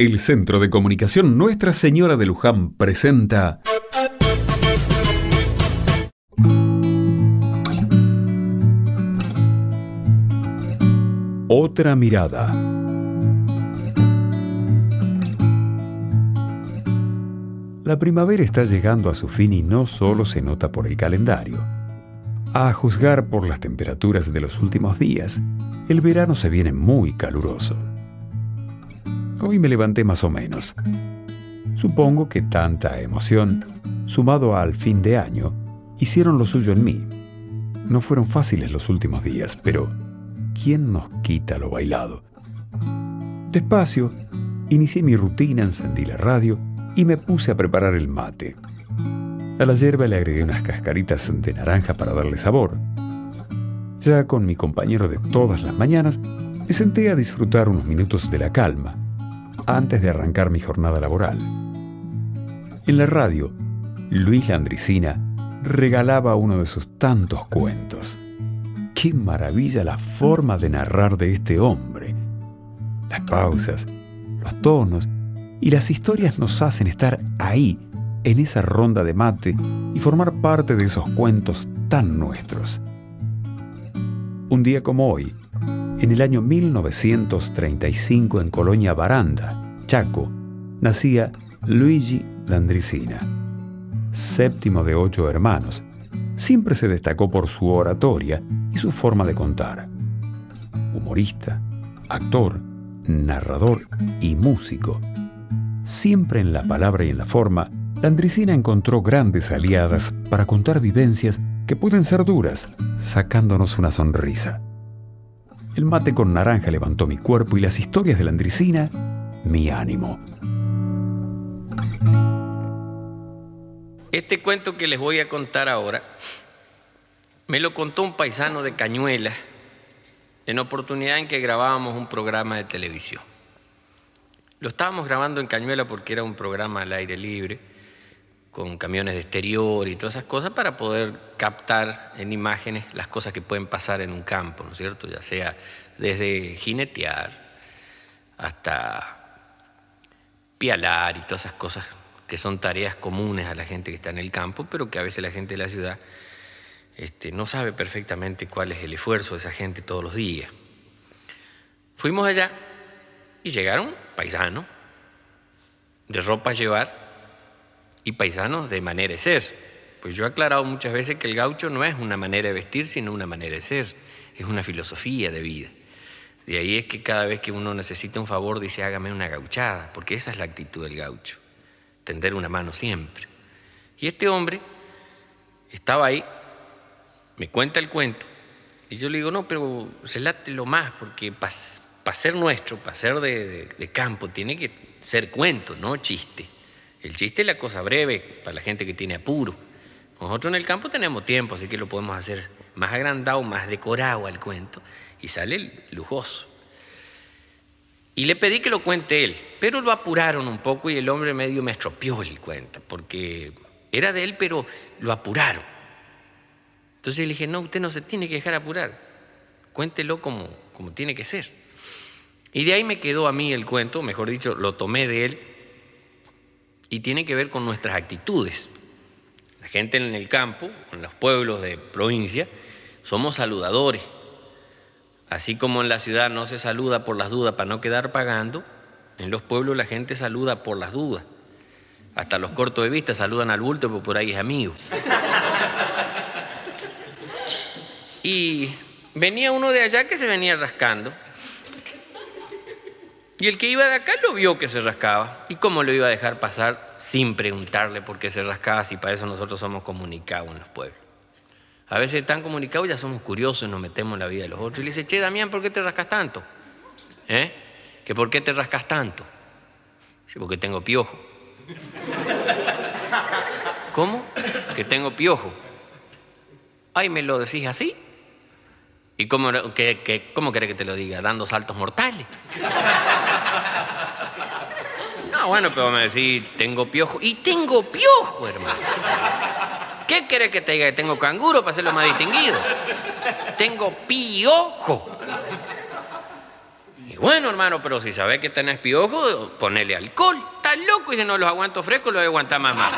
El Centro de Comunicación Nuestra Señora de Luján presenta Otra mirada. La primavera está llegando a su fin y no solo se nota por el calendario. A juzgar por las temperaturas de los últimos días, el verano se viene muy caluroso. Hoy me levanté más o menos. Supongo que tanta emoción, sumado al fin de año, hicieron lo suyo en mí. No fueron fáciles los últimos días, pero ¿quién nos quita lo bailado? Despacio, inicié mi rutina, encendí la radio y me puse a preparar el mate. A la hierba le agregué unas cascaritas de naranja para darle sabor. Ya con mi compañero de todas las mañanas, me senté a disfrutar unos minutos de la calma antes de arrancar mi jornada laboral. En la radio, Luis Landricina regalaba uno de sus tantos cuentos. Qué maravilla la forma de narrar de este hombre. Las pausas, los tonos y las historias nos hacen estar ahí, en esa ronda de mate, y formar parte de esos cuentos tan nuestros. Un día como hoy, en el año 1935 en Colonia Baranda, Chaco, nacía Luigi Landricina, séptimo de ocho hermanos. Siempre se destacó por su oratoria y su forma de contar. Humorista, actor, narrador y músico. Siempre en la palabra y en la forma, Landricina encontró grandes aliadas para contar vivencias que pueden ser duras, sacándonos una sonrisa. El mate con naranja levantó mi cuerpo y las historias de Landricina, mi ánimo. Este cuento que les voy a contar ahora me lo contó un paisano de Cañuelas en oportunidad en que grabábamos un programa de televisión. Lo estábamos grabando en Cañuela porque era un programa al aire libre, con camiones de exterior y todas esas cosas para poder captar en imágenes las cosas que pueden pasar en un campo, ¿no es cierto? Ya sea desde jinetear hasta pialar y todas esas cosas que son tareas comunes a la gente que está en el campo, pero que a veces la gente de la ciudad este, no sabe perfectamente cuál es el esfuerzo de esa gente todos los días. Fuimos allá y llegaron paisanos de ropa a llevar y paisanos de manera de ser. Pues yo he aclarado muchas veces que el gaucho no es una manera de vestir, sino una manera de ser, es una filosofía de vida. De ahí es que cada vez que uno necesita un favor dice hágame una gauchada, porque esa es la actitud del gaucho, tender una mano siempre. Y este hombre estaba ahí, me cuenta el cuento, y yo le digo, no, pero lo más, porque para ser nuestro, para ser de campo, tiene que ser cuento, no chiste. El chiste es la cosa breve para la gente que tiene apuro. Nosotros en el campo tenemos tiempo, así que lo podemos hacer más agrandado, más decorado al cuento, y sale lujoso. Y le pedí que lo cuente él, pero lo apuraron un poco y el hombre medio me estropeó el cuento, porque era de él, pero lo apuraron. Entonces le dije, no, usted no se tiene que dejar apurar, cuéntelo como, como tiene que ser. Y de ahí me quedó a mí el cuento, mejor dicho, lo tomé de él y tiene que ver con nuestras actitudes. La gente en el campo, en los pueblos de provincia, somos saludadores. Así como en la ciudad no se saluda por las dudas para no quedar pagando, en los pueblos la gente saluda por las dudas. Hasta los cortos de vista saludan al bulto porque por ahí es amigo. Y venía uno de allá que se venía rascando y el que iba de acá lo vio que se rascaba. ¿Y cómo lo iba a dejar pasar sin preguntarle por qué se rascaba si para eso nosotros somos comunicados en los pueblos? A veces están comunicados ya somos curiosos y nos metemos en la vida de los otros. Y le dice, che, Damián, ¿por qué te rascas tanto? ¿Eh? ¿Que por qué te rascas tanto? Sí, porque tengo piojo. ¿Cómo? Que tengo piojo. Ay, ¿me lo decís así? ¿Y cómo, que, cómo querés que te lo diga? ¿Dando saltos mortales? No, bueno, pero me decís, tengo piojo. Y tengo piojo, hermano. ¿Qué querés que te diga? Que tengo canguro para hacerlo más distinguido. Tengo piojo. Y bueno, hermano, pero si sabes que tenés piojo, ponele alcohol. Estás loco y si no los aguanto frescos, los voy a aguantar más más.